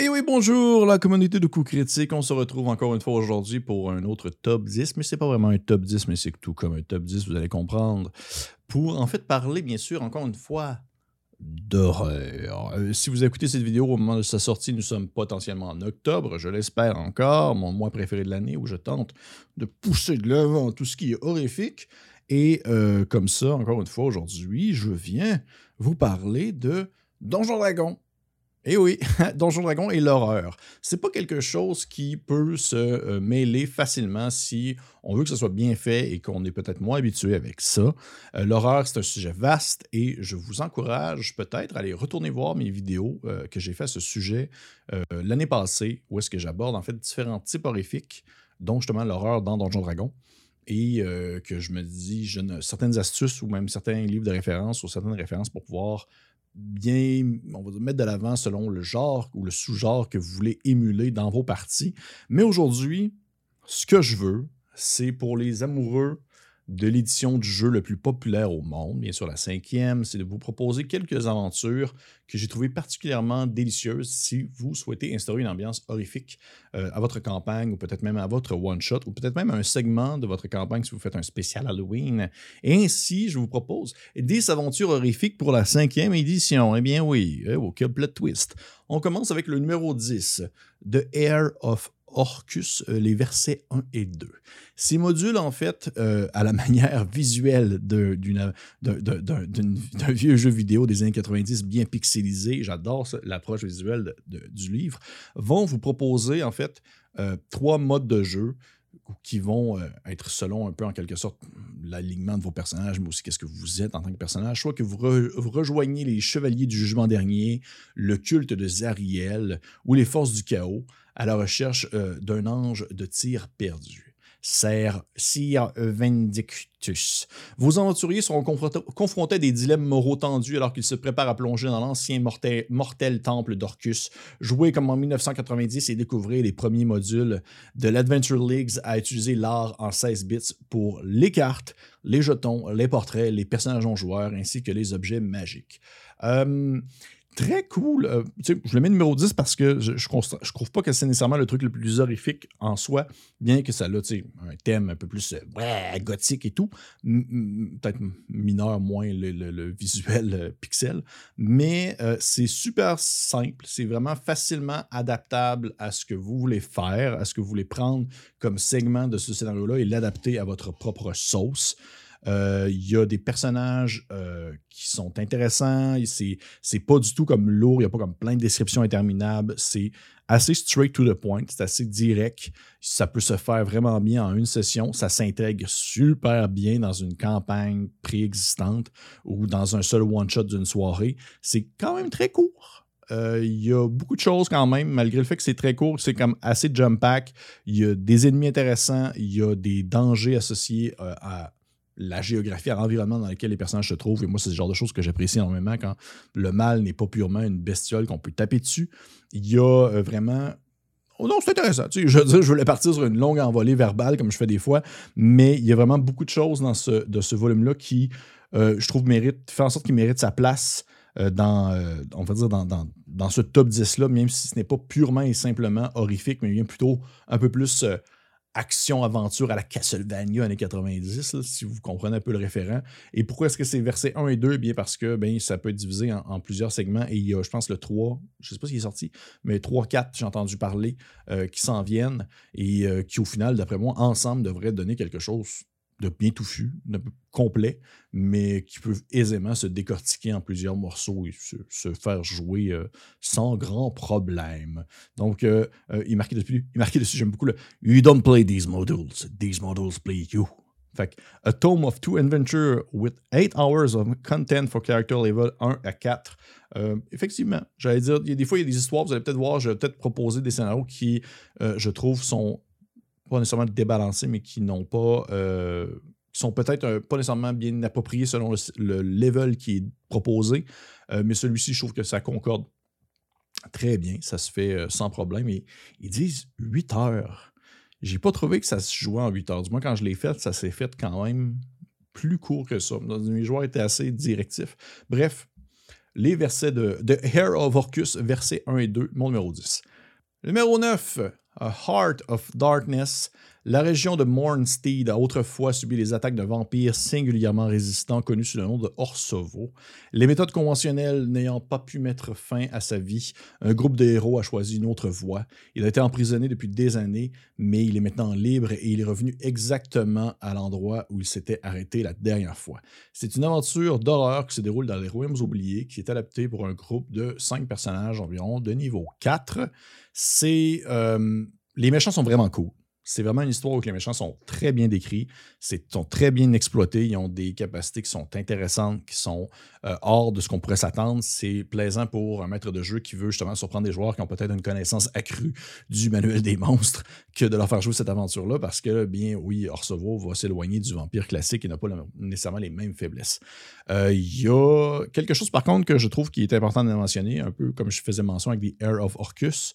Et oui, bonjour la communauté de coups critiques. On se retrouve encore une fois aujourd'hui pour un autre top 10, mais c'est pas vraiment un top 10, mais c'est tout comme un top 10, vous allez comprendre. Pour en fait parler, bien sûr, encore une fois, d'horreur. Euh, si vous écoutez cette vidéo au moment de sa sortie, nous sommes potentiellement en octobre, je l'espère encore, mon mois préféré de l'année où je tente de pousser de l'avant tout ce qui est horrifique. Et euh, comme ça, encore une fois, aujourd'hui, je viens vous parler de Donjon Dragon. Et oui, Donjon Dragon et l'horreur. C'est pas quelque chose qui peut se euh, mêler facilement si on veut que ce soit bien fait et qu'on est peut-être moins habitué avec ça. Euh, l'horreur, c'est un sujet vaste et je vous encourage peut-être à aller retourner voir mes vidéos euh, que j'ai fait à ce sujet l'année passée, où est-ce que j'aborde en fait différents types horrifiques, dont justement l'horreur dans Donjon Dragon et que je me dis je ne, certaines astuces ou même certains livres de référence ou certaines références pour pouvoir bien, on va mettre de l'avant selon le genre ou le sous-genre que vous voulez émuler dans vos parties. Mais aujourd'hui, ce que je veux, c'est pour les amoureux de l'édition du jeu le plus populaire au monde, bien sûr la cinquième, c'est de vous proposer quelques aventures que j'ai trouvées particulièrement délicieuses si vous souhaitez instaurer une ambiance horrifique euh, à votre campagne ou peut-être même à votre one-shot ou peut-être même un segment de votre campagne si vous faites un spécial Halloween. Et ainsi, je vous propose des aventures horrifiques pour la cinquième édition. Eh bien oui, eh, oh, plot twist. On commence avec le numéro 10, The Air of Orcus, euh, les versets 1 et 2. Ces modules, en fait, euh, à la manière visuelle d'un vieux jeu vidéo des années 90 bien pixelisé, j'adore l'approche visuelle du livre, vont vous proposer, en fait, euh, trois modes de jeu qui vont être selon un peu en quelque sorte l'alignement de vos personnages, mais aussi qu'est-ce que vous êtes en tant que personnage. Soit que vous, vous, rejoignez les Chevaliers du Jugement Dernier, le culte de Zariel ou les Forces du Chaos à la recherche euh, d'un ange de tir perdu. Sir, Sir Vindictus. Vos aventuriers seront confrontés à des dilemmes moraux tendus alors qu'ils se préparent à plonger dans l'ancien mortel, temple d'Orcus. Jouez comme en 1990 et découvrez les premiers modules de l'Adventure Leagues à utiliser l'art en 16 bits pour les cartes, les jetons, les portraits, les personnages non joueurs ainsi que les objets magiques. Euh, très cool. Euh, je le mets numéro 10 parce que je, je, trouve pas que c'est nécessairement le truc le plus horrifique en soi, bien que ça a un thème un peu plus euh, gothique et tout. Peut-être mineur, moins le, visuel euh, pixel. Mais c'est super simple. C'est vraiment facilement adaptable à ce que vous voulez faire, à ce que vous voulez prendre comme segment de ce scénario-là et l'adapter à votre propre sauce. Euh, il y a des personnages euh, qui sont intéressants. C'est pas du tout comme lourd. Il n'y a pas comme plein de descriptions interminables. C'est assez straight to the point. C'est assez direct. Ça peut se faire vraiment bien en une session. Ça s'intègre super bien dans une campagne préexistante ou dans un seul one-shot d'une soirée. C'est quand même très court. Euh, il y a beaucoup de choses quand même, malgré le fait que c'est très court, c'est comme assez jump pack. Il y a des ennemis intéressants, il y a des dangers associés à, la géographie, à l'environnement dans lequel les personnages se trouvent. Et moi, c'est ce genre de choses que j'apprécie énormément quand le mal n'est pas purement une bestiole qu'on peut taper dessus. Il y a euh, vraiment Oh non, c'est intéressant. je veux dire, je voulais partir sur une longue envolée verbale, comme je fais des fois, mais il y a vraiment beaucoup de choses dans ce, volume-là qui, euh, je trouve, mérite, fait en sorte qu'il mérite sa place euh, dans, dans ce top 10-là, même si ce n'est pas purement et simplement horrifique, mais bien plutôt un peu plus action-aventure à la Castlevania années 90, si vous comprenez un peu le référent. Et pourquoi est-ce que c'est versé 1 et 2? Eh bien parce que ben, ça peut être divisé en, plusieurs segments et il y a, je pense, le 3, je ne sais pas s'il est sorti, mais 3, 4, j'ai entendu parler, euh, qui s'en viennent et euh, qui, au final, d'après moi, ensemble devraient donner quelque chose de bien touffu, de complet, mais qui peuvent aisément se décortiquer en plusieurs morceaux et se, faire jouer euh, sans grand problème. Donc, euh, euh, il marquait dessus, il marquait dessus, j'aime beaucoup le You don't play these modules, these modules play you. Fait A Tome of Two Adventure with 8 hours of content for character level 1 à 4. effectivement, j'allais dire, il y a des fois, il y a des histoires, vous allez peut-être voir, je vais peut-être proposer des scénarios qui, je trouve, sont pas nécessairement débalancés, mais qui n'ont pas. Euh, sont peut-être pas nécessairement bien appropriés selon le, level qui est proposé. Euh, mais celui-ci, je trouve que ça concorde très bien. Ça se fait euh, sans problème. Et ils disent 8 heures. J'ai pas trouvé que ça se jouait en 8 heures. Du moins, quand je l'ai fait, ça s'est fait quand même plus court que ça. Mes joueurs étaient assez directifs. Bref, les versets de, de Hair of Orcus, versets 1 et 2, mon numéro 10. Numéro 9, A Heart of Darkness. La région de Mornstead a autrefois subi les attaques de vampires singulièrement résistants connus sous le nom de Orsovo. Les méthodes conventionnelles n'ayant pas pu mettre fin à sa vie, un groupe de héros a choisi une autre voie. Il a été emprisonné depuis des années, mais il est maintenant libre et il est revenu exactement à l'endroit où il s'était arrêté la dernière fois. C'est une aventure d'horreur qui se déroule dans les Royaumes oubliés, qui est adaptée pour un groupe de cinq personnages environ de niveau 4. C'est... Euh, les méchants sont vraiment cool. C'est vraiment une histoire où les méchants sont très bien décrits, sont très bien exploités, ils ont des capacités qui sont intéressantes, qui sont euh, hors de ce qu'on pourrait s'attendre. C'est plaisant pour un maître de jeu qui veut justement surprendre des joueurs qui ont peut-être une connaissance accrue du manuel des monstres que de leur faire jouer cette aventure-là parce que, bien oui, Orsevo va s'éloigner du vampire classique et n'a pas nécessairement les mêmes faiblesses. Euh, il y a quelque chose par contre que je trouve qui est important de mentionner, un peu comme je faisais mention avec The Air of Orcus.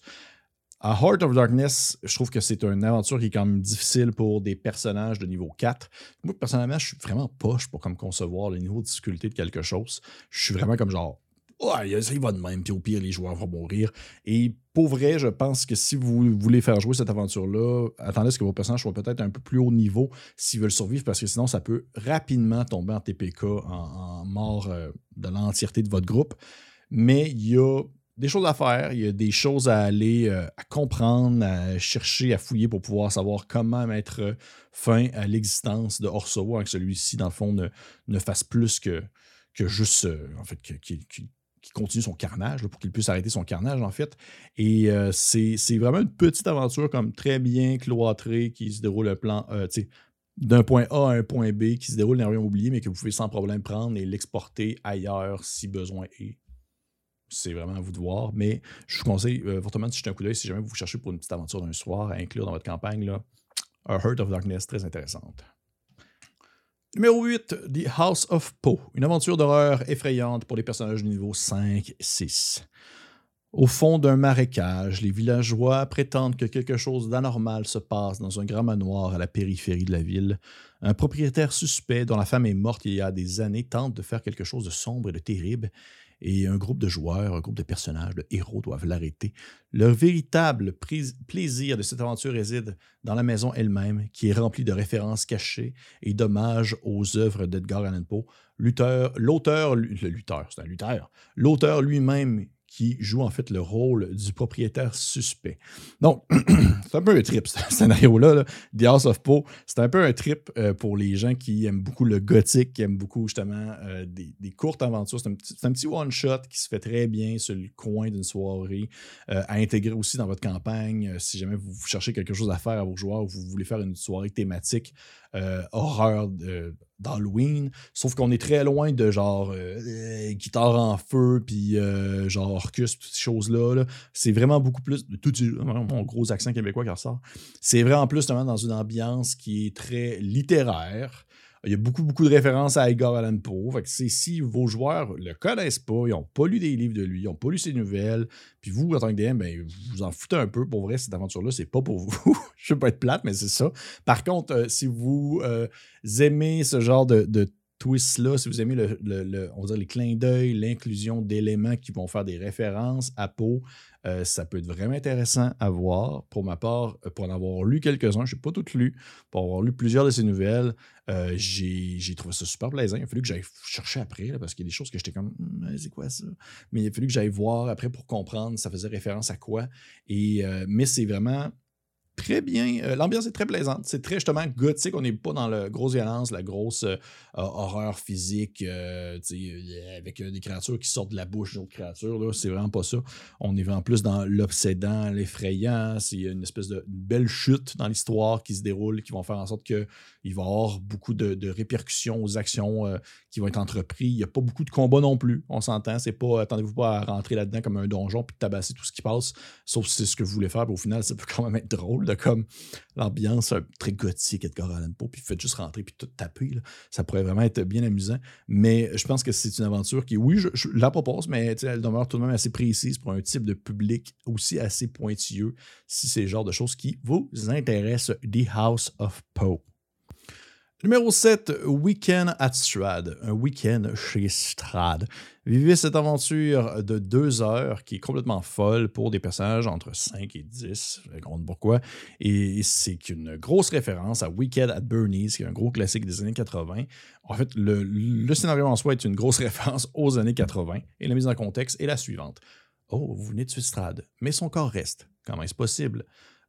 À Heart of Darkness, je trouve que c'est une aventure qui est quand même difficile pour des personnages de niveau 4. Moi, personnellement, je suis vraiment poche pour comme concevoir le niveau de difficulté de quelque chose. Je suis vraiment comme genre, ouais, il va de même, puis au pire, les joueurs vont mourir. Et pour vrai, je pense que si vous voulez faire jouer cette aventure-là, attendez à ce que vos personnages soient peut-être un peu plus haut niveau s'ils veulent survivre, parce que sinon, ça peut rapidement tomber en TPK, en, mort euh, de l'entièreté de votre groupe. Mais il y a des choses à faire, il y a des choses à aller euh, à comprendre, à chercher, à fouiller pour pouvoir savoir comment mettre euh, fin à l'existence de Orso, que celui-ci, dans le fond, ne, fasse plus que, que juste, euh, en fait, qu'il continue son carnage, pour qu'il puisse arrêter son carnage, en fait. Et c'est vraiment une petite aventure comme très bien cloîtrée qui se déroule un plan, d'un point A à un point B, qui se déroule dans rien oublié, mais que vous pouvez sans problème prendre et l'exporter ailleurs si besoin est c'est vraiment à vous de voir. Mais je vous conseille euh, fortement de jeter un coup d'œil si jamais vous cherchez pour une petite aventure d'un soir à inclure dans votre campagne. Là, A Heart of Darkness, très intéressante. Numéro 8, The House of Poe. Une aventure d'horreur effrayante pour les personnages du niveau 5-6. Au fond d'un marécage, les villageois prétendent que quelque chose d'anormal se passe dans un grand manoir à la périphérie de la ville. Un propriétaire suspect dont la femme est morte il y a des années tente de faire quelque chose de sombre et de terrible et un groupe de joueurs, un groupe de personnages, de héros doivent l'arrêter. Leur véritable plaisir de cette aventure réside dans la maison elle-même, qui est remplie de références cachées et d'hommages aux œuvres d'Edgar Allan Poe. L'auteur, le c'est un lutteur, l'auteur lui-même qui joue en fait le rôle du propriétaire suspect. Donc, c'est un peu un trip, ce scénario-là. The House of Poe, c'est un peu un trip euh, pour les gens qui aiment beaucoup le gothique, qui aiment beaucoup justement euh, des, courtes aventures. C'est un petit, one-shot qui se fait très bien sur le coin d'une soirée, euh, à intégrer aussi dans votre campagne. si jamais vous cherchez quelque chose à faire à vos joueurs ou vous voulez faire une soirée thématique horreur d'Halloween, sauf qu'on est très loin de genre guitare en feu, puis genre Orcus, toutes ces choses-là. c'est vraiment beaucoup plus de tout mon gros accent québécois qui ressort. C'est vraiment plus dans une ambiance qui est très littéraire. Il y a beaucoup, beaucoup de références à Edgar Allan Poe. Fait que si vos joueurs le connaissent pas, ils n'ont pas lu des livres de lui, ils n'ont pas lu ses nouvelles, puis vous, en tant que DM, ben, vous en foutez un peu. Pour vrai, cette aventure-là, c'est pas pour vous. Je veux pas être plate, mais c'est ça. Par contre, euh, si vous euh, aimez ce genre de twist-là, si vous aimez le, on va les clins d'œil, l'inclusion d'éléments qui vont faire des références à Poe, euh, ça peut être vraiment intéressant à voir. Pour ma part, euh, pour en avoir lu quelques-uns, je n'ai pas toutes lu, pour avoir lu plusieurs de ces nouvelles, euh, j'ai trouvé ça super plaisant. Il a fallu que j'aille chercher après, parce qu'il y a des choses que j'étais comme, hum, c'est quoi ça? Mais il a fallu que j'aille voir après pour comprendre ça faisait référence à quoi. Et, mais c'est vraiment très bien. Euh, l'ambiance est très plaisante. C'est très justement gothique. On n'est pas dans la grosse violence, la grosse euh, horreur physique euh, avec des créatures qui sortent de la bouche d'autres créatures. C'est vraiment pas ça. On est vraiment plus dans l'obsédant, l'effrayant. C'est une espèce de belle chute dans l'histoire qui se déroule, qui vont faire en sorte qu'il va y avoir beaucoup de, répercussions aux actions qui vont être entreprises. Il n'y a pas beaucoup de combats non plus. On s'entend. C'est pas attendez-vous pas à rentrer là-dedans comme un donjon puis tabasser tout ce qui passe, sauf si c'est ce que vous voulez faire. au final, ça peut quand même être drôle de comme l'ambiance très gothique Edgar Allan Poe, puis faites juste rentrer puis tout taper. Ça pourrait vraiment être bien amusant. Mais je pense que c'est une aventure qui, oui, je, la propose, mais elle demeure tout de même assez précise pour un type de public aussi assez pointilleux, si c'est le genre de choses qui vous intéressent. The House of Poe. Numéro 7, Weekend at Strad, un week-end chez Strad. Vivez cette aventure de deux heures qui est complètement folle pour des personnages entre 5 et 10, je raconte pourquoi. Et c'est une grosse référence à Weekend at Bernie's, qui est un gros classique des années 80. En fait, le, le scénario en soi est une grosse référence aux années 80 et la mise en contexte est la suivante. Oh, vous venez de Strad, mais son corps reste. Comment est-ce possible?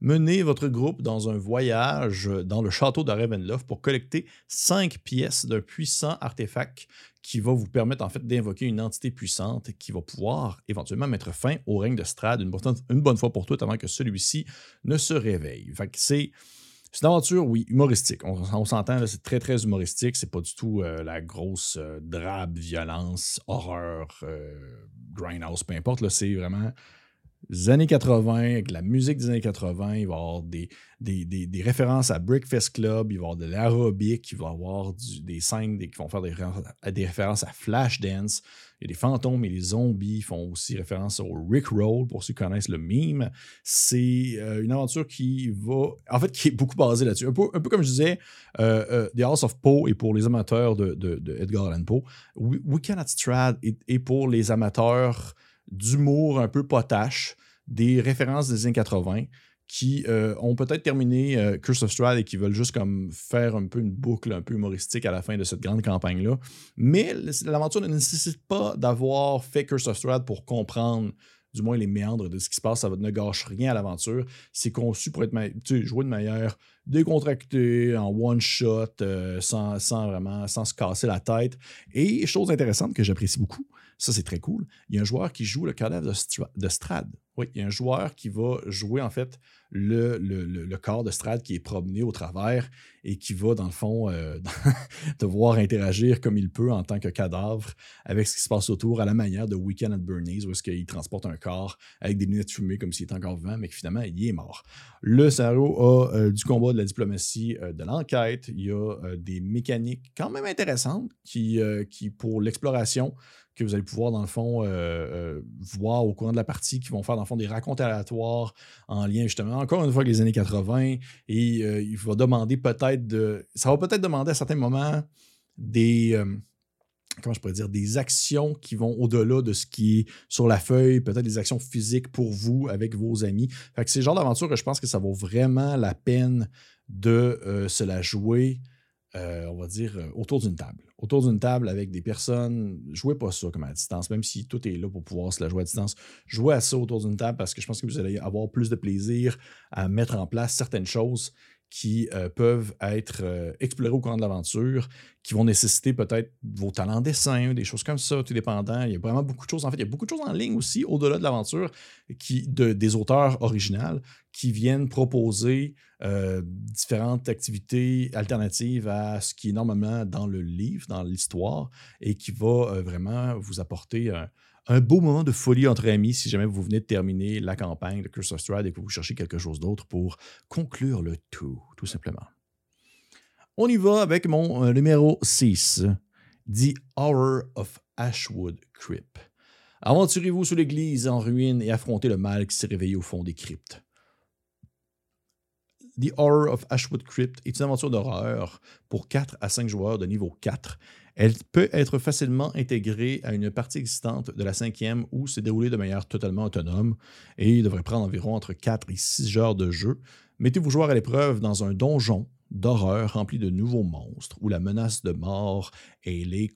Menez votre groupe dans un voyage dans le château de Ravenloft pour collecter cinq pièces d'un puissant artefact qui va vous permettre en fait d'invoquer une entité puissante qui va pouvoir éventuellement mettre fin au règne de Strad une, bonne fois pour toutes avant que celui-ci ne se réveille. c'est une aventure, oui, humoristique. On, s'entend, c'est très, très humoristique. C'est pas du tout euh, la grosse euh, drabe, violence, horreur, euh, grindhouse, peu importe. C'est vraiment années 80, avec la musique des années 80, il va y avoir des, des, références à Breakfast Club, il va y avoir de l'aérobic, il va y avoir des scènes qui vont faire des références, à, des références à Flashdance. Il y a des fantômes et les zombies font aussi référence au Rick Roll, pour ceux qui connaissent le meme. C'est euh, une aventure qui va, en fait, qui est beaucoup basée là-dessus. Un peu, un peu comme je disais, euh, euh, The House of Poe et pour les amateurs de, Edgar Allan Poe. We, Cannot Strad et pour les amateurs d'humour un peu potache, des références des années 80 qui euh, ont peut-être terminé euh, Curse of Strahd et qui veulent juste comme faire un peu une boucle un peu humoristique à la fin de cette grande campagne-là. Mais l'aventure ne nécessite pas d'avoir fait Curse of Strahd pour comprendre du moins les méandres de ce qui se passe, ça ne gâche rien à l'aventure. C'est conçu pour être joué de manière décontractée, en one-shot, euh, sans, sans, vraiment, sans se casser la tête. Et chose intéressante que j'apprécie beaucoup, ça, c'est très cool. Il y a un joueur qui joue le cadavre de, Strad. Oui, il y a un joueur qui va jouer en fait le, corps de Strad qui est promené au travers et qui va, dans le fond, euh, devoir interagir comme il peut en tant que cadavre avec ce qui se passe autour à la manière de Weekend at Bernie's où est-ce qu'il transporte un corps avec des lunettes fumées comme s'il était encore vivant, mais que finalement, il est mort. Le scénario a euh, du combat, de la diplomatie, euh, de l'enquête. Il y a des mécaniques quand même intéressantes qui pour l'exploration, que vous allez pouvoir, dans le fond, euh, euh, voir au courant de la partie, qui vont faire, dans le fond, des racontes aléatoires en lien, justement, encore une fois, avec les années 80. Et euh, il va demander peut-être de. Ça va peut-être demander à certains moments des. comment je pourrais dire, des actions qui vont au-delà de ce qui est sur la feuille, peut-être des actions physiques pour vous avec vos amis. Fait que c'est le genre d'aventure que je pense que ça vaut vraiment la peine de se la jouer euh, on va dire, euh, autour d'une table. Autour d'une table avec des personnes. Jouez pas ça comme à distance, même si tout est là pour pouvoir se la jouer à distance. Jouez à ça autour d'une table parce que je pense que vous allez avoir plus de plaisir à mettre en place certaines choses qui euh, peuvent être euh, explorés au cours de l'aventure, qui vont nécessiter peut-être vos talents dessin, des choses comme ça, tout dépendant. Il y a vraiment beaucoup de choses. En fait, il y a beaucoup de choses en ligne aussi, au-delà de l'aventure, qui, de, des auteurs originales qui viennent proposer euh, différentes activités alternatives à ce qui est normalement dans le livre, dans l'histoire, et qui va vraiment vous apporter un, un beau moment de folie entre amis si jamais vous venez de terminer la campagne de Curse of Stride et que vous cherchez quelque chose d'autre pour conclure le tout, tout simplement. On y va avec mon euh, numéro 6, The Horror of Ashwood Crypt. Aventurez-vous sous l'église en ruine et affrontez le mal qui s'est réveillé au fond des cryptes. The Horror of Ashwood Crypt est une aventure d'horreur pour 4 à 5 joueurs de niveau 4 elle peut être facilement intégrée à une partie existante de la cinquième ou se dérouler de manière totalement autonome et devrait prendre environ entre 4 et 6 heures de jeu. Mettez vos joueurs à l'épreuve dans un donjon d'horreur rempli de nouveaux monstres où la menace de mort est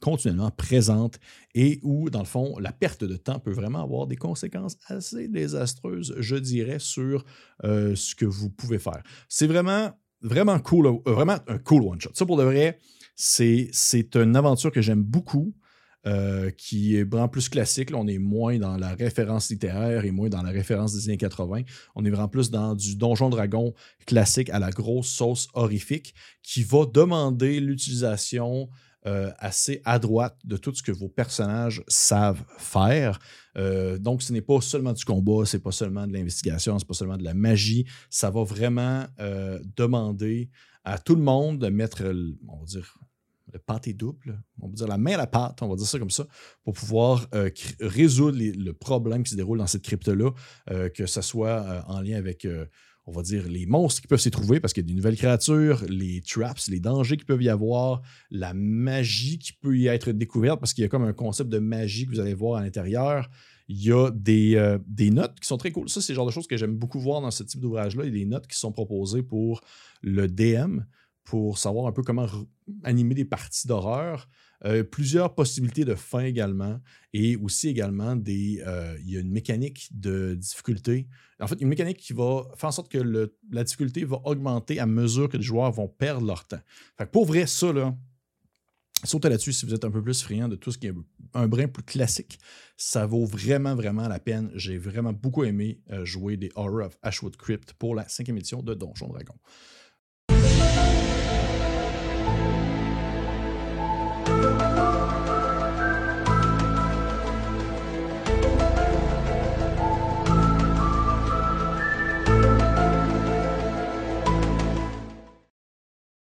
continuellement présente et où, dans le fond, la perte de temps peut vraiment avoir des conséquences assez désastreuses, je dirais, sur euh, ce que vous pouvez faire. C'est vraiment, vraiment cool, vraiment un cool one-shot. Ça, pour de vrai, c'est une aventure que j'aime beaucoup. Euh, qui est vraiment plus classique. on est moins dans la référence littéraire et moins dans la référence des années 80. On est vraiment plus dans du Donjon Dragon classique à la grosse sauce horrifique qui va demander l'utilisation euh, assez à droite de tout ce que vos personnages savent faire. Euh, donc, ce n'est pas seulement du combat, c'est pas seulement de l'investigation, c'est pas seulement de la magie. Ça va vraiment demander à tout le monde de mettre, on va dire, le pâté double, on va dire la main à la pâte, on va dire ça comme ça, pour pouvoir euh, résoudre le problème qui se déroule dans cette crypte-là, euh, que ce soit euh, en lien avec, on va dire, les monstres qui peuvent s'y trouver parce qu'il y a des nouvelles créatures, les traps, les dangers qui peuvent y avoir, la magie qui peut y être découverte parce qu'il y a comme un concept de magie que vous allez voir à l'intérieur. Il y a des, des, notes qui sont très cool. Ça, c'est le genre de choses que j'aime beaucoup voir dans ce type d'ouvrage-là. Il y a des notes qui sont proposées pour le DM, pour savoir un peu comment animer des parties d'horreur. Euh, plusieurs possibilités de fin également. Et aussi également, des, euh, il y a une mécanique de difficulté. En fait, une mécanique qui va faire en sorte que la difficulté va augmenter à mesure que les joueurs vont perdre leur temps. Fait pour vrai, ça, là, sautez là-dessus si vous êtes un peu plus friand de tout ce qui est un brin plus classique. Ça vaut vraiment, vraiment la peine. J'ai vraiment beaucoup aimé euh, jouer des Horror of Ashwood Crypt pour la cinquième édition de Donjon Dragon.